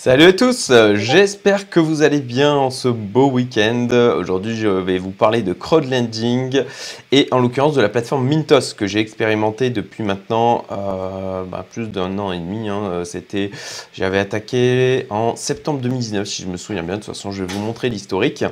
Salut à tous, euh, j'espère que vous allez bien en ce beau week-end. Aujourd'hui, je vais vous parler de crowdlending et en l'occurrence de la plateforme Mintos que j'ai expérimenté depuis maintenant euh, bah, plus d'un an et demi. Hein. Euh, c'était, j'avais attaqué en septembre 2019 si je me souviens bien. De toute façon, je vais vous montrer l'historique.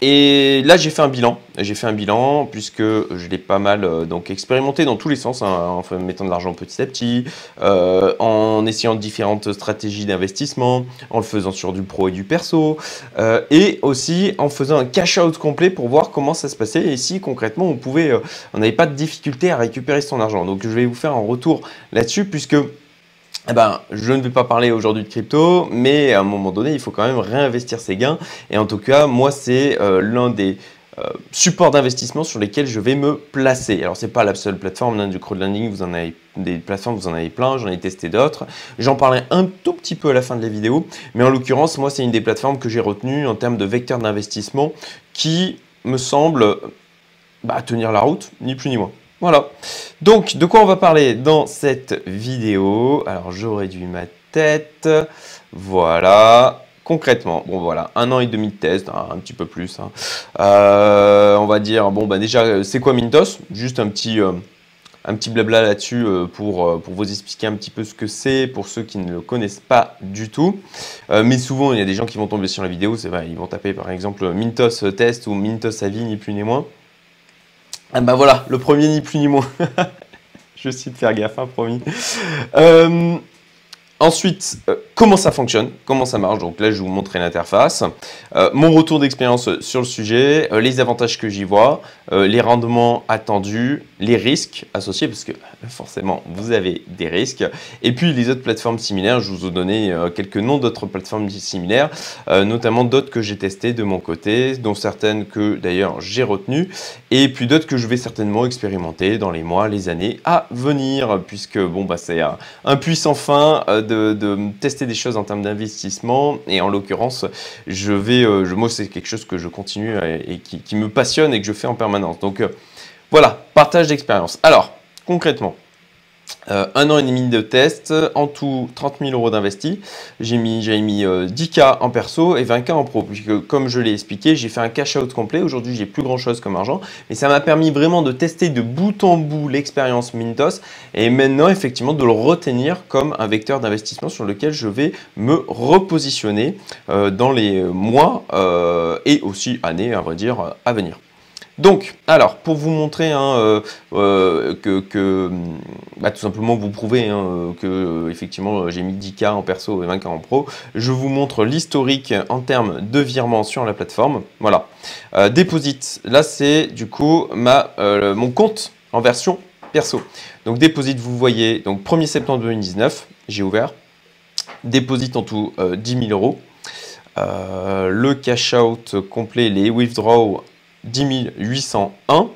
Et là, j'ai fait un bilan. J'ai fait un bilan puisque je l'ai pas mal donc expérimenté dans tous les sens, hein, en mettant de l'argent petit à petit, en essayant différentes stratégies d'investissement, en le faisant sur du pro et du perso, euh, et aussi en faisant un cash out complet pour voir comment ça se passait et si concrètement on pouvait, euh, on n'avait pas de difficulté à récupérer son argent. Donc je vais vous faire un retour là-dessus puisque eh ben, je ne vais pas parler aujourd'hui de crypto, mais à un moment donné, il faut quand même réinvestir ses gains. Et en tout cas, moi, c'est euh, l'un des euh, supports d'investissement sur lesquels je vais me placer. Alors c'est pas la seule plateforme hein, du crowdlending, vous en avez des plateformes, vous en avez plein, j'en ai testé d'autres. J'en parlerai un tout petit peu à la fin de la vidéo, mais en l'occurrence, moi c'est une des plateformes que j'ai retenues en termes de vecteur d'investissement qui me semble bah, tenir la route, ni plus ni moins. Voilà. Donc, de quoi on va parler dans cette vidéo? Alors, je réduis ma tête. Voilà concrètement, bon voilà, un an et demi de test, hein, un petit peu plus. Hein. Euh, on va dire, bon bah déjà, c'est quoi Mintos? Juste un petit, euh, un petit blabla là-dessus euh, pour, pour vous expliquer un petit peu ce que c'est pour ceux qui ne le connaissent pas du tout. mais souvent, il y a des gens qui vont tomber sur la vidéo, c'est vrai, ils vont taper par exemple Mintos test ou Mintos avis, ni plus ni moins. Ah bah voilà, le premier ni plus ni moins. Je cite faire gaffe, hein, promis. Ensuite, euh, comment ça fonctionne, comment ça marche. Donc là, je vais vous montrer l'interface. Euh, mon retour d'expérience sur le sujet, euh, les avantages que j'y vois, les rendements attendus, les risques associés, parce que forcément, vous avez des risques. Et puis les autres plateformes similaires, je vous ai donné quelques noms d'autres plateformes similaires, notamment d'autres que j'ai testées de mon côté, dont certaines que d'ailleurs j'ai retenues, et puis d'autres que je vais certainement expérimenter dans les mois, les années à venir, puisque bon, bah, c'est un puissant fin de, tester des choses en termes d'investissement. Et en l'occurrence, je vais, euh, je, moi, c'est quelque chose que je continue et, qui, me passionne et que je fais en permanence. Donc euh, voilà, partage d'expérience. Alors, concrètement, euh, un an et demi de test, en tout 30 000 euros d'investi. J'ai mis, mis 10K euh, en perso et 20K en pro, puisque comme je l'ai expliqué, j'ai fait un cash out complet. Aujourd'hui, j'ai plus grand chose comme argent, mais ça m'a permis vraiment de tester de bout en bout l'expérience Mintos et maintenant effectivement de le retenir comme un vecteur d'investissement sur lequel je vais me repositionner euh, dans les mois et aussi années, à venir. Donc, alors, pour vous montrer hein, euh, euh, que, bah, tout simplement vous prouver hein, que effectivement j'ai mis 10K en perso et 20K en pro, je vous montre l'historique en termes de virement sur la plateforme. Voilà. Euh, Deposit, là c'est du coup ma, mon compte en version perso. Donc Deposit, vous voyez, donc 1er septembre 2019, j'ai ouvert. Deposit en tout 10 000 euros. le cash out complet, les withdraw 10 801.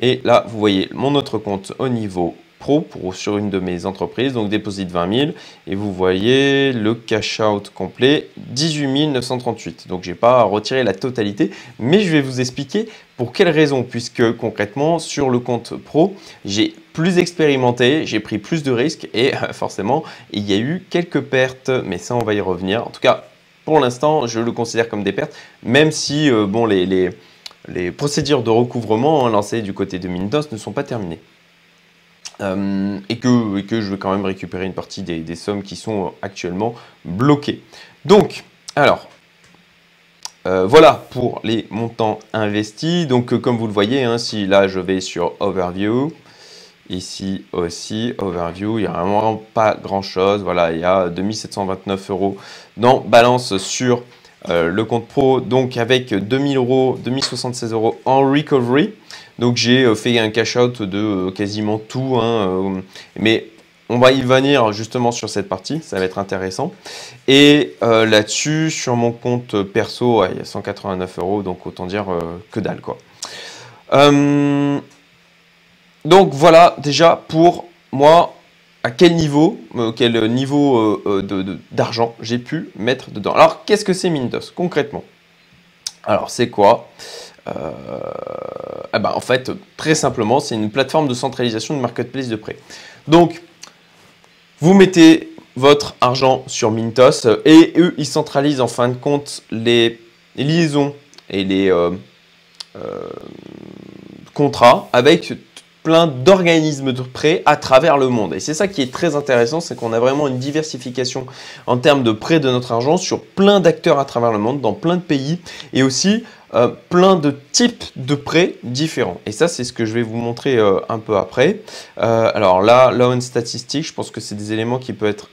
Et là, vous voyez mon autre compte au niveau pro pour, sur une de mes entreprises, donc déposite 20 000. Et vous voyez le cash out complet 18 938. Donc, je n'ai pas retiré la totalité, mais je vais vous expliquer pour quelle raison, puisque concrètement, sur le compte pro, j'ai plus expérimenté, j'ai pris plus de risques et forcément, il y a eu quelques pertes, mais ça, on va y revenir. En tout cas, pour l'instant, je le considère comme des pertes, même si, euh, bon, les les procédures de recouvrement lancées du côté de Mintos ne sont pas terminées. Euh, et, que, je vais quand même récupérer une partie des, sommes qui sont actuellement bloquées. Donc, alors, euh, voilà pour les montants investis. Donc, euh, comme vous le voyez, hein, si là je vais sur Overview, ici aussi, Overview, il n'y a vraiment pas grand chose. Voilà, il y a 2729 euros dans balance sur euh, le compte pro, donc avec 2000 euros, 2076 euros en recovery. Donc j'ai euh, fait un cash out de euh, quasiment tout, hein, mais on va y venir justement sur cette partie, ça va être intéressant. Et là-dessus, sur mon compte perso, il y a 189 euros, donc autant dire que dalle quoi. donc voilà déjà pour moi à quel niveau, euh, quel niveau euh, euh, d'argent j'ai pu mettre dedans. Alors, qu'est-ce que c'est Mintos concrètement? Alors, c'est quoi? Eh ben, En fait, très simplement, c'est une plateforme de centralisation de marketplace de prêt. Donc, vous mettez votre argent sur Mintos et eux, ils centralisent en fin de compte les liaisons et les contrats avec plein d'organismes de prêts à travers le monde. Et c'est ça qui est très intéressant, c'est qu'on a vraiment une diversification en termes de prêts de notre argent sur plein d'acteurs à travers le monde, dans plein de pays, et aussi euh, plein de types de prêts différents. Et ça, c'est ce que je vais vous montrer un peu après. alors là, une statistique, je pense que c'est des éléments qui peuvent être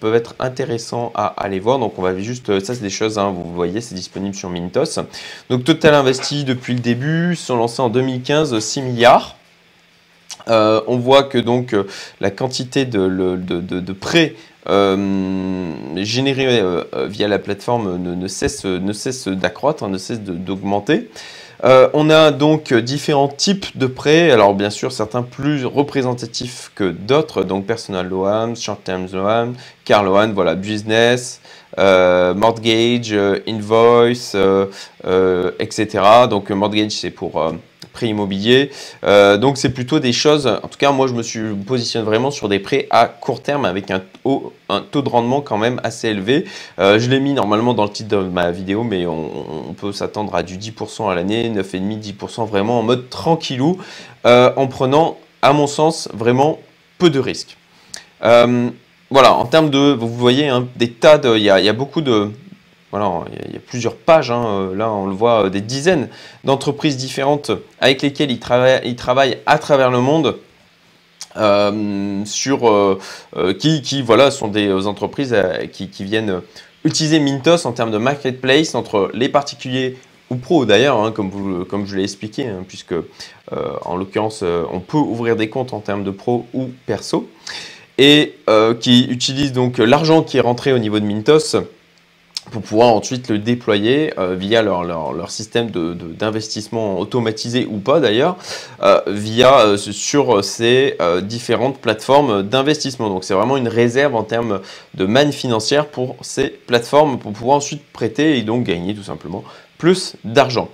peuvent être intéressants à aller voir. Donc on va juste, ça c'est des choses, hein, vous voyez, c'est disponible sur Mintos. Donc Total investi depuis le début, sont lancés en 2015 6 milliards. Euh, on voit que donc euh, la quantité de, prêts euh, générés via la plateforme ne, cesse, d'accroître, hein, ne cesse d'augmenter. on a donc différents types de prêts, alors bien sûr certains plus représentatifs que d'autres, donc personal loan, short term loan, car loan, voilà, business, mortgage, invoice, etc. Donc mortgage c'est pour prêt immobilier. Euh, donc c'est plutôt des choses, en tout cas moi je me suis positionne vraiment sur des prêts à court terme avec un, taux, un taux de rendement quand même assez élevé. Euh, je l'ai mis normalement dans le titre de ma vidéo, mais on, peut s'attendre à du 10% à l'année, 9,5, 10% vraiment en mode tranquillou, euh, en prenant à mon sens vraiment peu de risques. voilà, en termes de, vous voyez, hein, des tas de, il y a beaucoup de, voilà, il y, a plusieurs pages, hein, euh, là on le voit, euh, des dizaines d'entreprises différentes avec lesquelles ils travaillent, à travers le monde. Euh, sur, qui, voilà, sont des entreprises qui, viennent utiliser Mintos en termes de marketplace entre les particuliers ou pros d'ailleurs, hein, comme, comme je l'ai expliqué, hein, puisque en l'occurrence on peut ouvrir des comptes en termes de pro ou perso, et qui utilisent donc l'argent qui est rentré au niveau de Mintos pour pouvoir ensuite le déployer euh, via leur, système d'investissement de, automatisé ou pas d'ailleurs, euh, via euh, sur ces différentes plateformes d'investissement. Donc c'est vraiment une réserve en termes de manne financière pour ces plateformes pour pouvoir ensuite prêter et donc gagner tout simplement plus d'argent.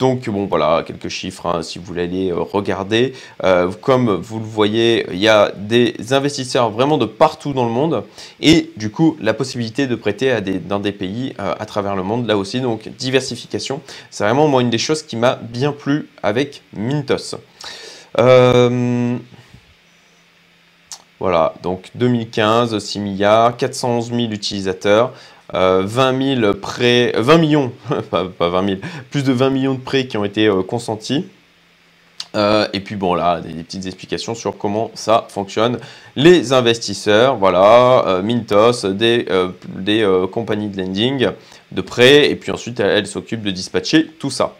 Euh, donc bon voilà quelques chiffres hein, si vous voulez aller euh, regarder. Euh, comme vous le voyez, il y a des investisseurs vraiment de partout dans le monde et du coup la possibilité de prêter dans des pays à travers le monde là aussi. Donc diversification, c'est vraiment moi une des choses qui m'a bien plu avec Mintos. Voilà, donc 2015, 6 milliards, 411 000 utilisateurs, 20 000 prêts, 20 millions, pas, 20 000, plus de 20 millions de prêts qui ont été euh, consentis. Euh, et puis bon là, des, petites explications sur comment ça fonctionne. Les investisseurs, voilà, euh, Mintos, des, des compagnies de lending, de prêts, et puis ensuite elles s'occupent de dispatcher tout ça.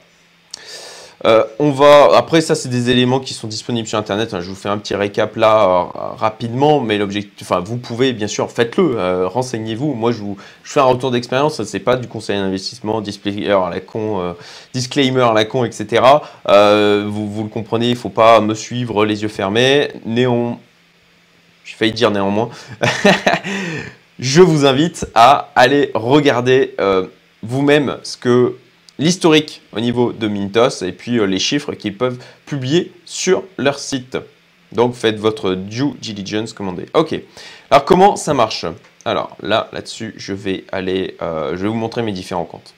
Euh, on va après ça c'est des éléments qui sont disponibles sur internet. je vous fais un petit récap là euh, rapidement, mais l'objectif, enfin vous pouvez bien sûr faites-le, euh, renseignez-vous. Moi je vous je fais un retour d'expérience, c'est pas du conseil d'investissement, disclaimer à la con, disclaimer à la con, etc. Vous, vous, le comprenez, il faut pas me suivre les yeux fermés. Néon, j'ai failli dire néanmoins. je vous invite à aller regarder vous-même ce que l'historique au niveau de Mintos et puis euh, les chiffres qu'ils peuvent publier sur leur site. Donc faites votre due diligence commandé. Ok. Alors comment ça marche? Alors là, là-dessus, je vais aller, euh, je vais vous montrer mes différents comptes.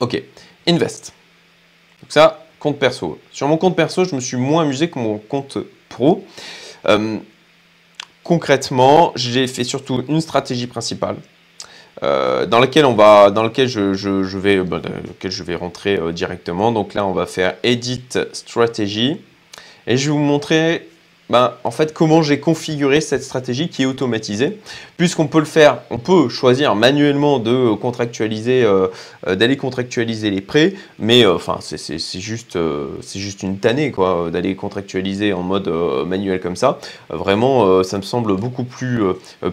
Ok. Invest. Donc ça, compte perso. Sur mon compte perso, je me suis moins amusé que mon compte pro. Euh, concrètement, j'ai fait surtout une stratégie principale euh, dans lequel on va, dans lequel je, vais, bah, vais rentrer euh, directement. Donc là, on va faire Edit Strategy et je vais vous montrer ben, en fait, comment j'ai configuré cette stratégie qui est automatisée. Puisqu'on peut le faire, on peut choisir manuellement de contractualiser, euh, euh, d'aller contractualiser les prêts, mais euh, enfin, c'est juste, c'est juste une tannée quoi, d'aller contractualiser en mode manuel comme ça. vraiment, ça me semble beaucoup plus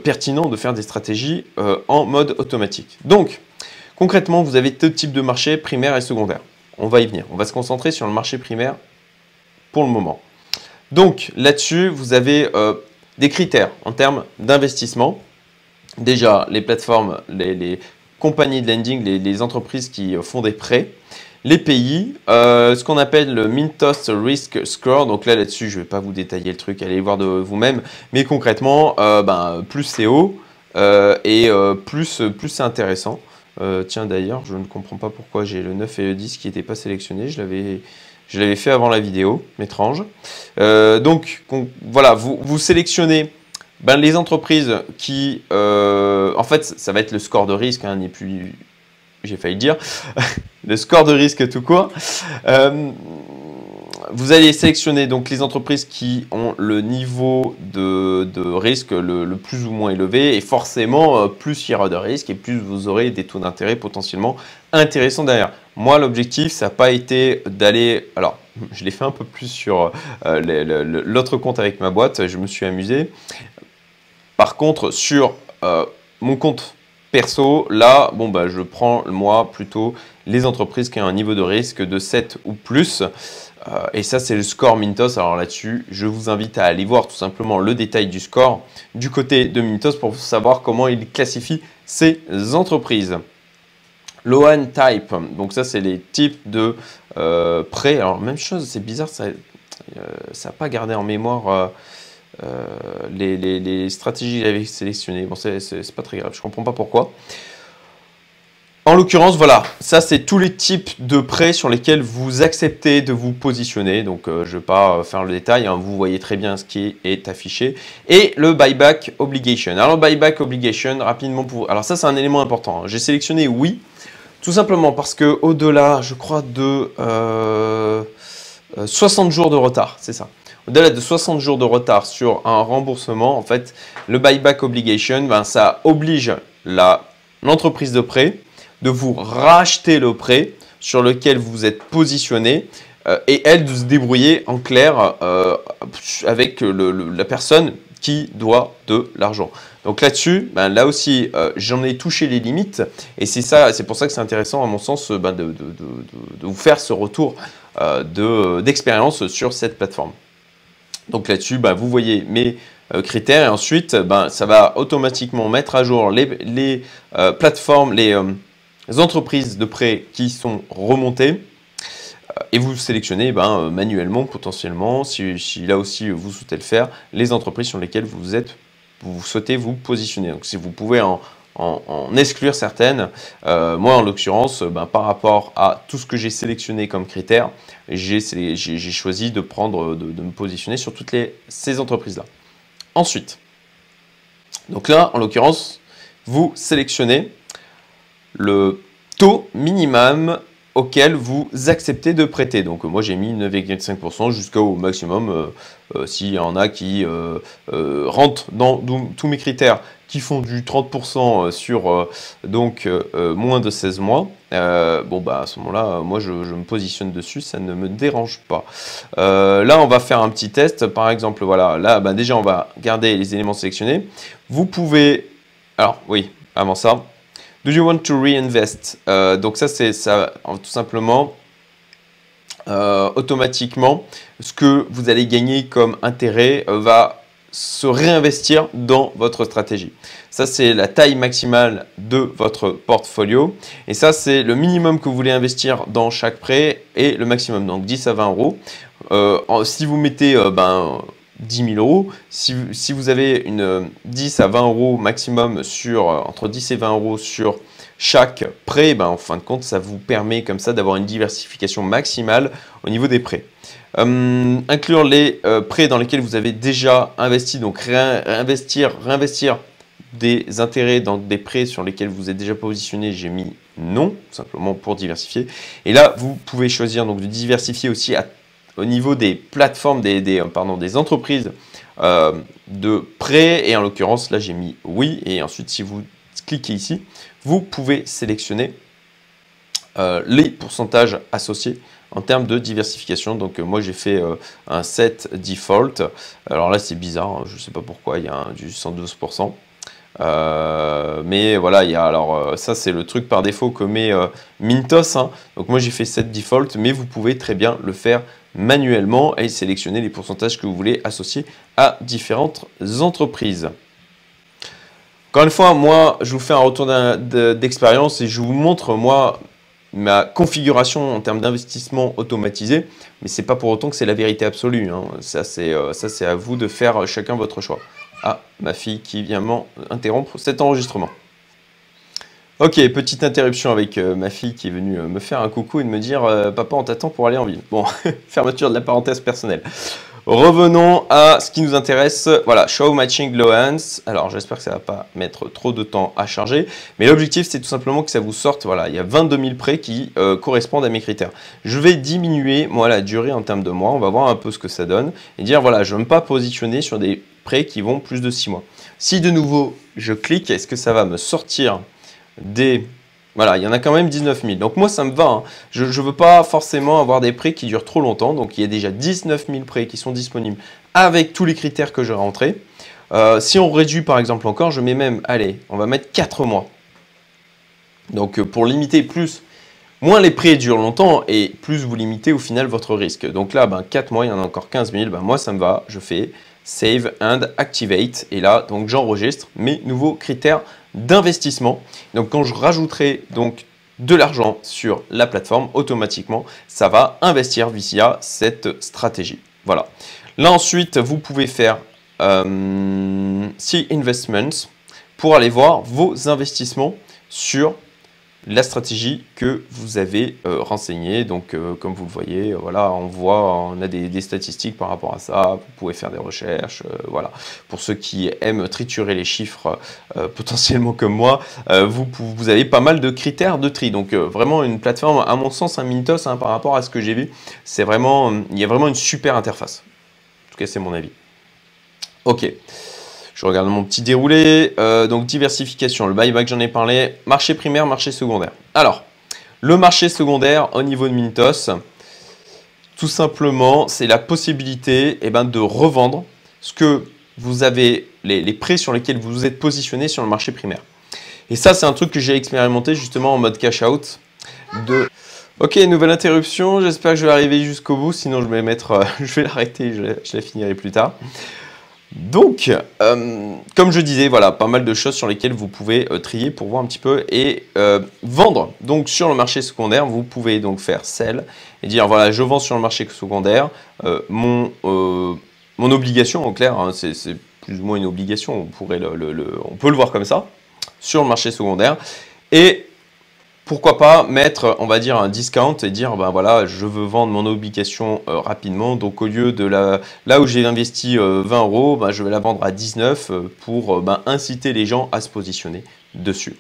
pertinent de faire des stratégies en mode automatique. Donc, concrètement, vous avez deux types de marchés, primaire et secondaire. On va y venir. On va se concentrer sur le marché primaire pour le moment. Donc là-dessus, vous avez euh, des critères en termes d'investissement. Déjà, les plateformes, les, compagnies de lending, les, entreprises qui font des prêts. les pays, euh, ce qu'on appelle le Mintos Risk Score. Donc là, là-dessus, je ne vais pas vous détailler le truc, allez voir de vous-même. Mais concrètement, euh, ben, plus c'est haut euh, et plus, plus c'est intéressant. tiens, d'ailleurs, je ne comprends pas pourquoi j'ai le 9 et le 10 qui n'étaient pas sélectionnés. Je l'avais... Je l'avais fait avant la vidéo, étrange. donc voilà, vous, sélectionnez ben, les entreprises qui, en fait, ça va être le score de risque, hein, n'est plus j'ai failli dire, le score de risque tout court. Euh, vous allez sélectionner donc les entreprises qui ont le niveau de, risque le, plus ou moins élevé et forcément euh, plus il y aura de risque et plus vous aurez des taux d'intérêt potentiellement intéressants derrière. Moi l'objectif ça n'a pas été d'aller, alors je l'ai fait un peu plus sur euh, l'autre compte avec ma boîte, je me suis amusé. Par contre sur mon compte Perso, là, bon, bah, je prends moi plutôt les entreprises qui ont un niveau de risque de 7 ou plus. Euh, et ça, c'est le score Mintos. Alors là-dessus, je vous invite à aller voir tout simplement le détail du score du côté de Mintos pour savoir comment il classifie ces entreprises. Loan Type, donc ça, c'est les types de euh, prêts. Alors, même chose, c'est bizarre, ça n'a euh, pas gardé en mémoire les, stratégies qu'il avait sélectionnées. Bon, c'est pas très grave, je comprends pas pourquoi. En l'occurrence, voilà, ça c'est tous les types de prêts sur lesquels vous acceptez de vous positionner. Donc euh, je ne vais pas euh, faire le détail, hein. vous voyez très bien ce qui est affiché. Et le buyback obligation. Alors le buyback obligation, rapidement pour... Alors ça c'est un élément important. Hein. J'ai sélectionné oui, tout simplement parce que au-delà, je crois, de 60 jours de retard, c'est ça au-delà de 60 jours de retard sur un remboursement, en fait, le buyback obligation, ben, ça oblige l'entreprise de prêt de vous racheter le prêt sur lequel vous êtes positionné euh, et elle de se débrouiller en clair euh, avec la personne qui doit de l'argent. Donc là-dessus, ben, là aussi, euh, j'en ai touché les limites et c'est ça, c'est pour ça que c'est intéressant à mon sens ben, de, vous faire ce retour d'expérience sur cette plateforme. Donc là-dessus, bah, vous voyez mes critères et ensuite, bah, ça va automatiquement mettre à jour les, euh, plateformes, les, entreprises de prêt qui sont remontées et vous sélectionnez ben, manuellement, potentiellement, si, là aussi vous souhaitez le faire, les entreprises sur lesquelles vous, êtes, vous souhaitez vous positionner. Donc si vous pouvez en, exclure certaines. Euh, moi, en l'occurrence, ben, par rapport à tout ce que j'ai sélectionné comme critères, j'ai choisi de, prendre, de, me positionner sur toutes ces entreprises-là. Ensuite, donc là, en l'occurrence, vous sélectionnez le taux minimum auquel vous acceptez de prêter. Donc moi j'ai mis 9,5% jusqu'au maximum euh, euh, s'il y en a qui rentrent dans tous mes critères qui font du 30% euh, sur euh, donc euh, moins de 16 mois, bon bah à ce moment-là, moi je, me positionne dessus, ça ne me dérange pas. là, on va faire un petit test. Par exemple, voilà, là, bah, déjà on va garder les éléments sélectionnés. Vous pouvez, alors oui, avant ça, do you want to reinvest? Donc ça, c'est ça, tout simplement. automatiquement, ce que vous allez gagner comme intérêt va se réinvestir dans votre stratégie. Ça, c'est la taille maximale de votre portfolio. Et ça, c'est le minimum que vous voulez investir dans chaque prêt et le maximum, donc 10 à 20 euros. Euh, si vous mettez euh, ben, 10 000 euros, si, si, vous avez une 10 à 20 euros maximum sur, euh, entre 10 et 20 euros sur chaque prêt, ben, en fin de compte, ça vous permet comme ça d'avoir une diversification maximale au niveau des prêts. Euh, inclure les euh, prêts dans lesquels vous avez déjà investi, donc réinvestir, réinvestir des intérêts dans des prêts sur lesquels vous êtes déjà positionné, j'ai mis non, simplement pour diversifier. Et là, vous pouvez choisir donc de diversifier aussi au niveau des plateformes, des, des, euh, pardon, des entreprises de prêts. Et en l'occurrence, là, j'ai mis oui. Et ensuite, si vous cliquez ici, vous pouvez sélectionner les pourcentages associés en termes de diversification. Donc euh, moi j'ai fait euh, un set default. Alors là c'est bizarre, hein, je ne sais pas pourquoi, il y a du 112%. Euh, mais voilà, il y a alors ça c'est le truc par défaut que met Mintos. Hein. Donc moi j'ai fait set default, mais vous pouvez très bien le faire manuellement et sélectionner les pourcentages que vous voulez associer à différentes entreprises. Encore une fois, moi je vous fais un retour d'expérience et je vous montre moi ma configuration en termes d'investissement automatisé, mais c'est pas pour autant que c'est la vérité absolue. Hein. C'est ça, c'est à vous de faire chacun votre choix. Ah, ma fille qui vient m'interrompre cet enregistrement. Ok, petite interruption avec euh, ma fille qui est venue euh, me faire un coucou et de me dire euh, Papa, on t'attend pour aller en ville. Bon, fermeture de la parenthèse personnelle. Revenons à ce qui nous intéresse. Voilà, Show Matching Low. Alors, j'espère que ça ne va pas mettre trop de temps à charger. Mais l'objectif, c'est tout simplement que ça vous sorte. Voilà, il y a 22 000 prêts qui correspondent à mes critères. Je vais diminuer, moi, la durée en termes de mois. On va voir un peu ce que ça donne. Et dire, voilà, je ne veux pas positionner sur des prêts qui vont plus de 6 mois. Si de nouveau, je clique, est-ce que ça va me sortir des... Voilà, il y en a quand même 19 000. Donc moi, ça me va. Hein. Je ne veux pas forcément avoir des prêts qui durent trop longtemps. Donc il y a déjà 19 000 prêts qui sont disponibles avec tous les critères que j'ai rentrés. Euh, si on réduit par exemple encore, je mets même, allez, on va mettre 4 mois. Donc euh, pour limiter plus, moins les prêts durent longtemps et plus vous limitez au final votre risque. Donc là, ben, 4 mois, il y en a encore 15 000. Ben, moi, ça me va. Je fais Save and Activate. Et là, donc j'enregistre mes nouveaux critères d'investissement. Donc quand je rajouterai donc de l'argent sur la plateforme, automatiquement, ça va investir via cette stratégie. Voilà. Là ensuite, vous pouvez faire euh, See Investments pour aller voir vos investissements sur la stratégie que vous avez euh, renseignée. Donc, euh, comme vous le voyez, euh, voilà, on voit, on a des, statistiques par rapport à ça. Vous pouvez faire des recherches. voilà. Pour ceux qui aiment triturer les chiffres, potentiellement comme moi, vous, vous avez pas mal de critères de tri. Donc, vraiment une plateforme, à mon sens, un Mintos hein, par rapport à ce que j'ai vu. C'est vraiment, il y a vraiment une super interface. En tout cas, c'est mon avis. Ok. Je regarde mon petit déroulé. Euh, donc diversification, le buyback j'en ai parlé. Marché primaire, marché secondaire. Alors, le marché secondaire au niveau de Mintos, tout simplement, c'est la possibilité eh ben, de revendre ce que vous avez, les, prêts sur lesquels vous êtes positionné sur le marché primaire. Et ça, c'est un truc que j'ai expérimenté justement en mode cash out. De... Ok, nouvelle interruption. J'espère que je vais arriver jusqu'au bout. Sinon, je vais mettre, euh, je vais l'arrêter. Je, je, la finirai plus tard. Donc, euh, comme je disais, voilà, pas mal de choses sur lesquelles vous pouvez euh, trier pour voir un petit peu et euh, vendre. Donc, sur le marché secondaire, vous pouvez donc faire sell et dire voilà, je vends sur le marché secondaire. mon, mon obligation, en clair, hein, c'est plus ou moins une obligation, on, pourrait on peut le voir comme ça, sur le marché secondaire. Et pourquoi pas mettre, on va dire, un discount et dire, ben voilà, je veux vendre mon obligation euh, rapidement. Donc, au lieu de la, là où j'ai investi 20 euh, euros, ben, je vais la vendre à 19 euh, pour ben, inciter les gens à se positionner dessus.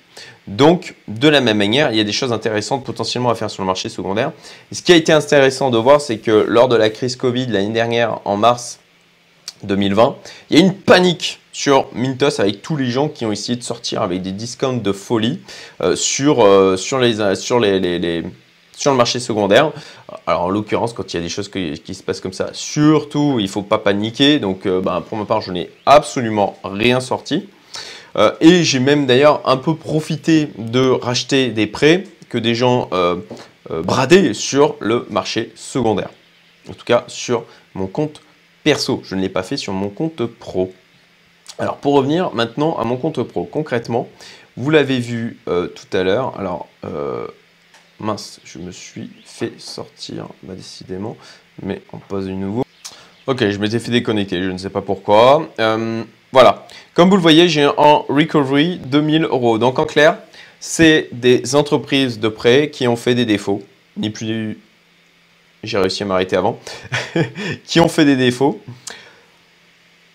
Donc, de la même manière, il y a des choses intéressantes potentiellement à faire sur le marché secondaire. ce qui a été intéressant de voir, c'est que lors de la crise Covid l'année dernière, en mars 2020, il y a une panique sur Mintos avec tous les gens qui ont essayé de sortir avec des discounts de folie euh, sur, euh, le marché secondaire. Alors en l'occurrence, quand il y a des choses qui se passent comme ça, surtout il ne faut pas paniquer. Donc euh, bah, pour ma part, je n'ai absolument rien sorti. et j'ai même d'ailleurs un peu profité de racheter des prêts que des gens bradaient sur le marché secondaire. En tout cas sur mon compte perso. Je ne l'ai pas fait sur mon compte pro. Alors pour revenir maintenant à mon compte pro, concrètement, vous l'avez vu euh, tout à l'heure, alors euh, mince, je me suis fait sortir bah, décidément, mais on pose une nouveau. Ok, je m'étais fait déconnecter, je ne sais pas pourquoi. Euh, voilà, comme vous le voyez, j'ai en recovery 2000 euros. Donc en clair, c'est des entreprises de prêt qui ont fait des défauts, ni plus j'ai réussi à m'arrêter avant, qui ont fait des défauts.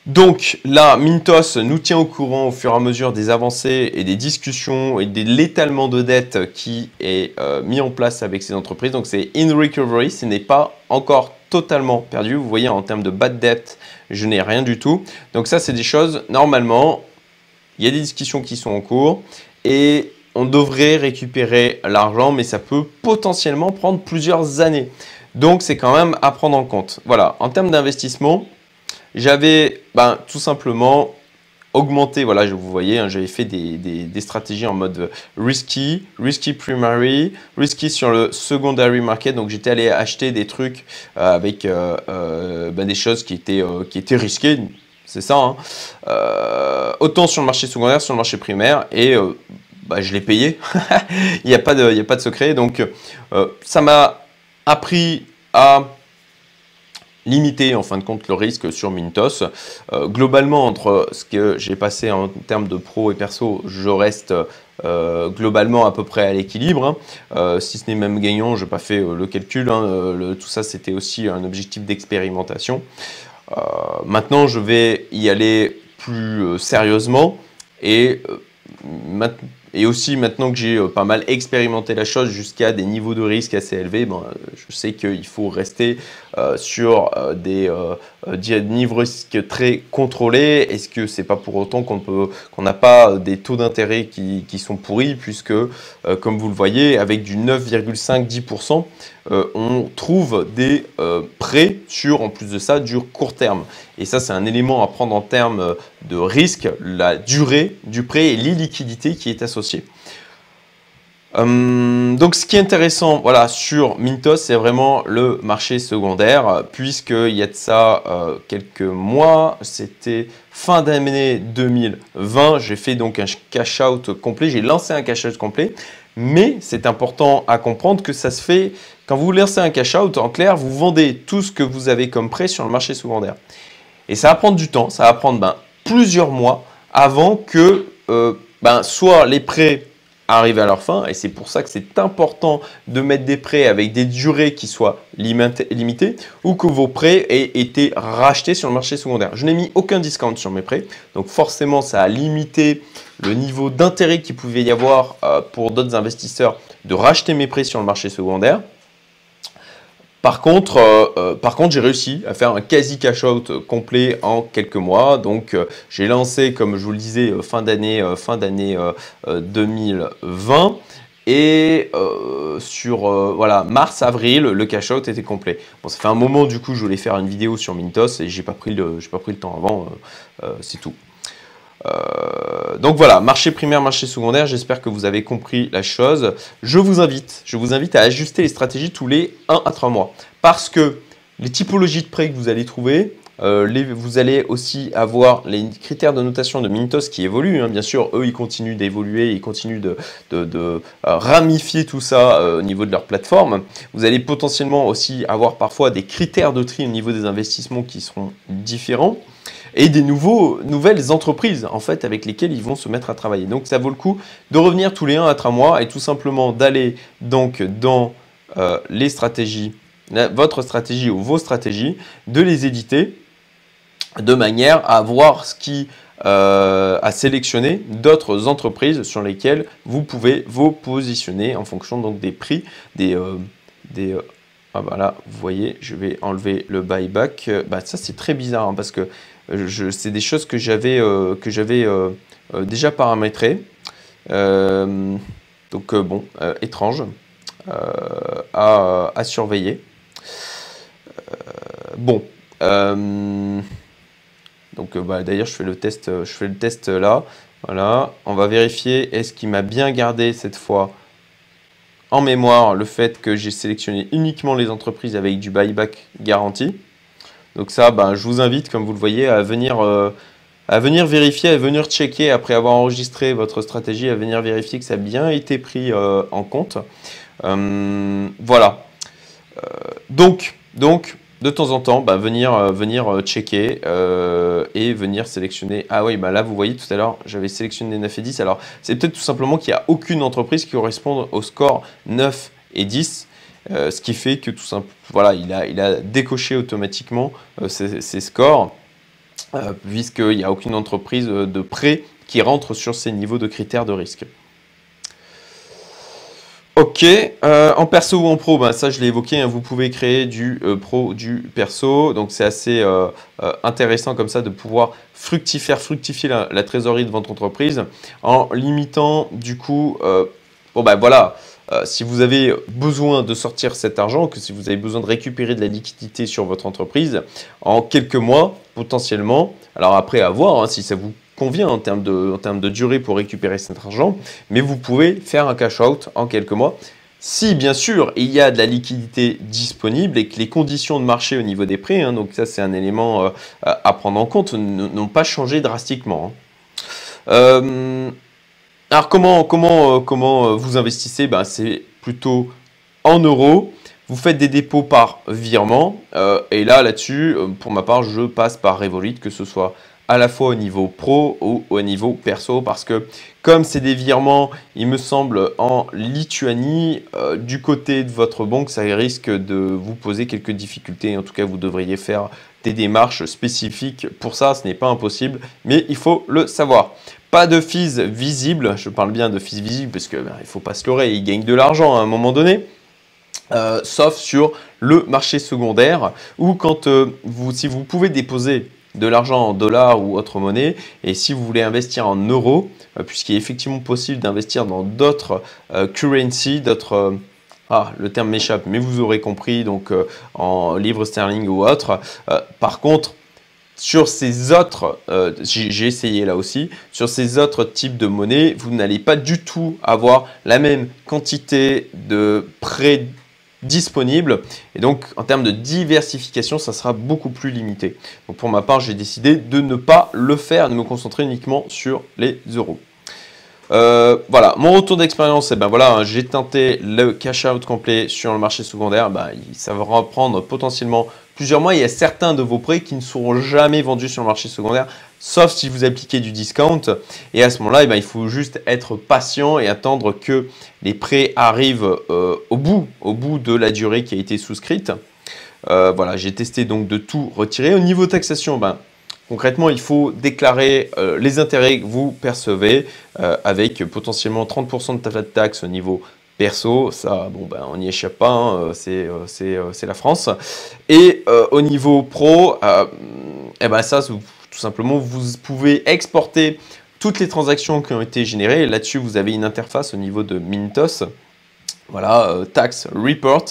Donc là, Mintos nous tient au courant au fur et à mesure des avancées et des discussions et de l'étalement de dettes qui est euh, mis en place avec ces entreprises. Donc c'est in recovery, ce n'est pas encore totalement perdu. Vous voyez, en termes de bad debt, je n'ai rien du tout. Donc ça, c'est des choses, normalement, il y a des discussions qui sont en cours et on devrait récupérer l'argent, mais ça peut potentiellement prendre plusieurs années. Donc c'est quand même à prendre en compte. Voilà, en termes d'investissement, j'avais ben, tout simplement augmenté, voilà, vous voyez, hein, j'avais fait des, stratégies en mode risky, risky primary, risky sur le secondary market. Donc j'étais allé acheter des trucs euh, avec euh, euh, ben, des choses qui étaient, qui étaient risquées, c'est ça. Hein. autant sur le marché secondaire, sur le marché primaire. Et bah, je l'ai payé. il n'y a, a pas de secret. Donc, ça m'a appris à limiter en fin de compte le risque sur Mintos. Euh, globalement, entre ce que j'ai passé en termes de pro et perso, je reste euh, globalement à peu près à l'équilibre. Hein. Euh, si ce n'est même gagnant, je n'ai pas fait le calcul. Hein. tout ça, c'était aussi un objectif d'expérimentation. maintenant, je vais y aller plus sérieusement et aussi, maintenant que j'ai pas mal expérimenté la chose jusqu'à des niveaux de risque assez élevés, ben, je sais qu'il faut rester euh, sur euh, des, niveaux de risque très contrôlés. Est-ce que c'est pas pour autant qu'on qu'on n'a pas des taux d'intérêt qui, qui, sont pourris, puisque, comme vous le voyez, avec du 9,5-10%, on trouve des prêts sur, en plus de ça, du court terme. Et ça, c'est un élément à prendre en termes de risque, la durée du prêt et l'illiquidité qui est associée. Hum, donc ce qui est intéressant voilà, sur Mintos, c'est vraiment le marché secondaire, puisqu'il y a de ça euh, quelques mois, c'était fin d'année 2020, j'ai fait donc un cash-out complet, j'ai lancé un cash-out complet, mais c'est important à comprendre que ça se fait quand vous lancez un cash-out, en clair, vous vendez tout ce que vous avez comme prêt sur le marché secondaire. Et ça va prendre du temps, ça va prendre ben, plusieurs mois avant que euh, ben, soit les prêts arrivent à leur fin, et c'est pour ça que c'est important de mettre des prêts avec des durées qui soient limitées, ou que vos prêts aient été rachetés sur le marché secondaire. Je n'ai mis aucun discount sur mes prêts, donc forcément ça a limité le niveau d'intérêt qu'il pouvait y avoir euh, pour d'autres investisseurs de racheter mes prêts sur le marché secondaire. Par contre, euh, euh, contre, j'ai réussi à faire un quasi cash out complet en quelques mois. Donc, euh, j'ai lancé, comme je vous le disais, fin d'année, fin d'année 2020. Et sur voilà, mars, avril, le cash out était complet. Bon, ça fait un moment du coup, je voulais faire une vidéo sur Mintos et j'ai pas pas pris le temps avant. c'est tout. Euh, donc voilà, marché primaire, marché secondaire, j'espère que vous avez compris la chose. Je vous invite, je vous invite à ajuster les stratégies tous les 1 à 3 mois. Parce que les typologies de prêts que vous allez trouver, euh, vous allez aussi avoir les critères de notation de Mintos qui évoluent. Hein. Bien sûr, eux, ils continuent d'évoluer, ils continuent de, euh, ramifier tout ça au niveau de leur plateforme. Vous allez potentiellement aussi avoir parfois des critères de tri au niveau des investissements qui seront différents et des nouveaux, nouvelles entreprises en fait avec lesquelles ils vont se mettre à travailler. Donc ça vaut le coup de revenir tous les 1 à 3 mois et tout simplement d'aller donc dans euh, les stratégies, votre stratégie ou vos stratégies, de les éditer de manière à voir ce qui euh, à sélectionner d'autres entreprises sur lesquelles vous pouvez vous positionner en fonction donc des prix, des, euh, des ah bah vous voyez, je vais enlever le buyback. Bah, ça, c'est très bizarre hein, parce que c'est des choses que j'avais euh, euh, euh, déjà paramétrées. donc bon, étrange à, surveiller. bon. donc bah, d'ailleurs je fais le test, je fais le test là. Voilà, on va vérifier est-ce qu'il m'a bien gardé cette fois en mémoire le fait que j'ai sélectionné uniquement les entreprises avec du buyback garanti? Donc ça, ben, je vous invite, comme vous le voyez, à venir, euh, à venir vérifier, à venir checker après avoir enregistré votre stratégie, à venir vérifier que ça a bien été pris euh, en compte. Euh, voilà. donc, donc, de temps en temps, ben, venir, venir checker et venir sélectionner. Ah oui, ben là, vous voyez tout à l'heure, j'avais sélectionné 9 et 10. Alors, c'est peut-être tout simplement qu'il n'y a aucune entreprise qui corresponde au score 9 et 10. Euh, ce qui fait que tout simplement, voilà, il a, décoché automatiquement euh, ses, scores, euh, puisqu'il n'y a aucune entreprise de prêt qui rentre sur ces niveaux de critères de risque. Ok, en perso ou en pro, ben, ça je l'ai évoqué, hein, vous pouvez créer du pro, du perso, donc c'est assez intéressant comme ça de pouvoir fructifier, fructifier la, la, trésorerie de votre entreprise en limitant du coup, bon ben voilà, euh, si vous avez besoin de sortir cet argent, que si vous avez besoin de récupérer de la liquidité sur votre entreprise, en quelques mois, potentiellement, alors après à voir hein, si ça vous convient en termes, de, en termes de durée pour récupérer cet argent, mais vous pouvez faire un cash out en quelques mois. Si bien sûr il y a de la liquidité disponible et que les conditions de marché au niveau des prêts, hein, donc ça c'est un élément euh, à prendre en compte, n'ont pas changé drastiquement. Hein. Euh, alors comment, comment, comment vous investissez? Ben, C'est plutôt en euros. Vous faites des dépôts par virement. et là, là-dessus, pour ma part, je passe par Revolut, que ce soit à la fois au niveau pro ou au niveau perso parce que comme c'est des virements, il me semble, en Lituanie, euh, du côté de votre banque, ça risque de vous poser quelques difficultés. En tout cas, vous devriez faire des démarches spécifiques pour ça. Ce n'est pas impossible, mais il faut le savoir. Pas de fees visibles. Je parle bien de fees visibles parce qu'il ben, ne faut pas se leurrer. Ils gagnent de l'argent à un moment donné. Euh, sauf sur le marché secondaire ou quand euh, vous, si vous pouvez déposer de l'argent en dollars ou autre monnaie. Et si vous voulez investir en euros, euh, puisqu'il est effectivement possible d'investir dans d'autres currencies, d'autres... Ah, le terme m'échappe, mais vous aurez compris, donc en livres sterling ou autre. par contre, sur ces autres, j'ai essayé là aussi, sur ces autres types de monnaies, vous n'allez pas du tout avoir la même quantité de prêts disponible. Et donc, en termes de diversification, ça sera beaucoup plus limité. Donc, pour ma part, j'ai décidé de ne pas le faire, de me concentrer uniquement sur les euros. Euh, voilà, mon retour d'expérience, eh ben voilà, j'ai tenté le cash out complet sur le marché secondaire. Ça va reprendre potentiellement plusieurs mois. Il y a certains de vos prêts qui ne seront jamais vendus sur le marché secondaire, sauf si vous appliquez du discount. Et à ce moment-là, eh ben, il faut juste être patient et attendre que les prêts arrivent euh, au bout, au bout de la durée qui a été souscrite. Euh, voilà, j'ai testé donc de tout retirer. Au niveau taxation, ben, Concrètement, il faut déclarer euh, les intérêts que vous percevez avec potentiellement 30% de taxe au niveau perso. Ça, bon, ben, on n'y échappe pas, hein, euh, c'est la France. Et au niveau pro, eh ben, ça, tout simplement, vous pouvez exporter toutes les transactions qui ont été générées. Là-dessus, vous avez une interface au niveau de Mintos. Voilà, euh, tax report.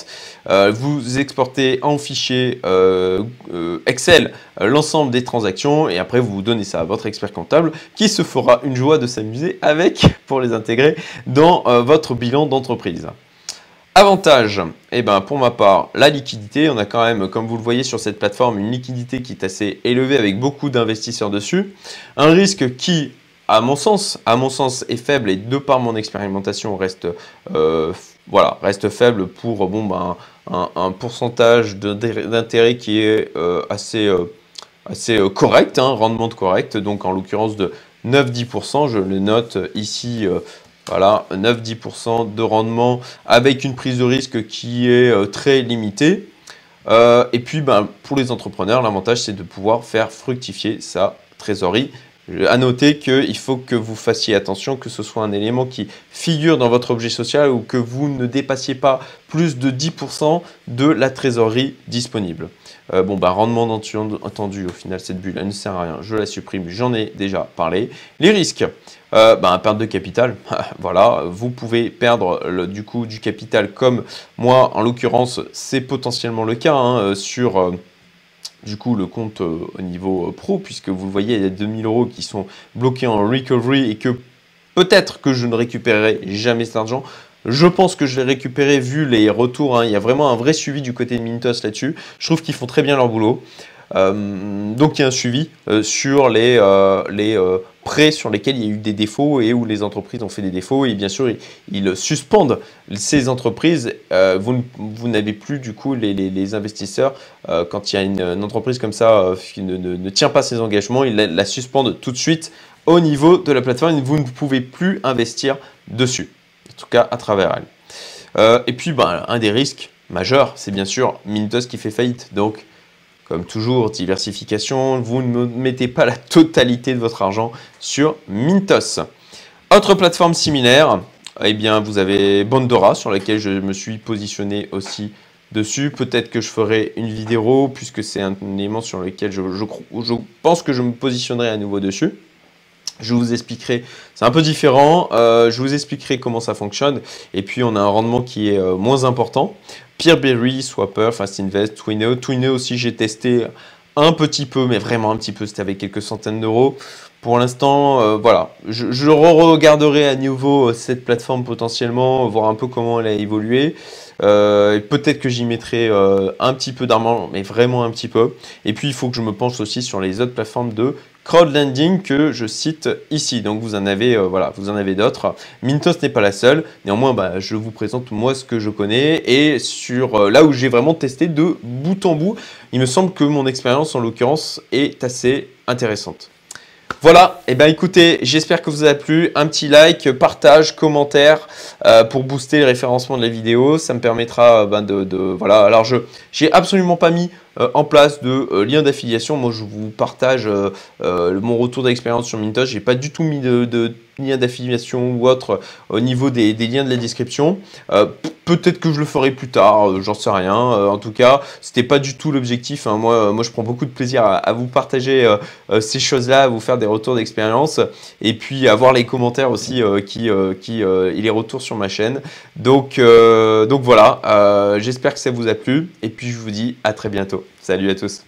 Euh, vous exportez en fichier euh, Excel l'ensemble des transactions et après vous donnez ça à votre expert comptable qui se fera une joie de s'amuser avec pour les intégrer dans votre bilan d'entreprise. Avantage, eh ben pour ma part, la liquidité. On a quand même, comme vous le voyez sur cette plateforme, une liquidité qui est assez élevée avec beaucoup d'investisseurs dessus. Un risque qui, à mon sens, à mon sens, est faible et de par mon expérimentation reste voilà, reste faible pour bon, ben, un, pourcentage d'intérêt qui est euh, assez, euh, euh, correct, hein, rendement de correct, donc en l'occurrence de 9-10%, je le note ici, voilà, 9-10% de rendement avec une prise de risque qui est très limitée. et puis ben, pour les entrepreneurs, l'avantage c'est de pouvoir faire fructifier sa trésorerie à noter qu'il faut que vous fassiez attention que ce soit un élément qui figure dans votre objet social ou que vous ne dépassiez pas plus de 10% de la trésorerie disponible. Euh, bon, bah, rendement entendu, au final, cette bulle, elle ne sert à rien. Je la supprime, j'en ai déjà parlé. Les risques, euh, bah, perte de capital. voilà, vous pouvez perdre du coup du capital comme moi, en l'occurrence, c'est potentiellement le cas hein, sur... Euh, du coup le compte euh, au niveau euh, pro, puisque vous le voyez, il y a 2000 euros qui sont bloqués en recovery et que peut-être que je ne récupérerai jamais cet argent. Je pense que je l'ai récupéré vu les retours. Hein. Il y a vraiment un vrai suivi du côté de Mintos là-dessus. Je trouve qu'ils font très bien leur boulot. Euh, donc il y a un suivi sur les, les prêts sur lesquels il y a eu des défauts et où les entreprises ont fait des défauts. Et bien sûr, ils, suspendent ces entreprises. Euh, vous, n'avez plus du coup les, investisseurs, euh, quand il y a une, entreprise comme ça euh, qui ne, tient pas ses engagements, ils la, suspendent tout de suite au niveau de la plateforme. Vous ne pouvez plus investir dessus, en tout cas à travers elle. et puis, ben, un des risques majeurs, c'est bien sûr Mintos qui fait faillite. Donc, comme toujours, diversification, vous ne mettez pas la totalité de votre argent sur Mintos. Autre plateforme similaire, eh bien, vous avez Bondora sur laquelle je me suis positionné aussi dessus. Peut-être que je ferai une vidéo puisque c'est un élément sur lequel je, je, pense que je me positionnerai à nouveau dessus. Je vous expliquerai, c'est un peu différent, euh, je vous expliquerai comment ça fonctionne. Et puis on a un rendement qui est euh, moins important. Peerberry, Swapper, Fast Invest, Twineo. Twineo aussi, j'ai testé un petit peu, mais vraiment un petit peu, c'était avec quelques centaines d'euros. Pour l'instant, euh, voilà, je, regarderai à nouveau cette plateforme potentiellement, voir un peu comment elle a évolué. Peut-être que j'y mettrai un petit peu d'argent, mais vraiment un petit peu. Et puis, il faut que je me penche aussi sur les autres plateformes de crowdlending que je cite ici. Donc vous en avez, voilà, vous en avez d'autres. Mintos n'est pas la seule. Néanmoins, bah, je vous présente moi ce que je connais et sur là où j'ai vraiment testé de bout en bout. Il me semble que mon expérience en l'occurrence est assez intéressante. Voilà, et eh ben écoutez, j'espère que vous a plu. Un petit like, partage, commentaire euh, pour booster le référencement de la vidéo. Ça me permettra euh, ben, de, Voilà, alors je j'ai absolument pas mis euh, en place de lien d'affiliation. Moi, je vous partage mon retour d'expérience sur Mintos. J'ai pas du tout mis de lien d'affiliation ou autre au niveau des, liens de la description. Peut-être que je le ferai plus tard, euh, j'en sais rien. Euh, en tout cas, c'était pas du tout l'objectif. Hein. Moi, je prends beaucoup de plaisir à, vous partager euh, ces choses-là, à vous faire des retours d'expérience et puis à voir les commentaires aussi qui, qui les retours sur ma chaîne. Donc, donc voilà, j'espère que ça vous a plu et puis je vous dis à très bientôt. Salut à tous.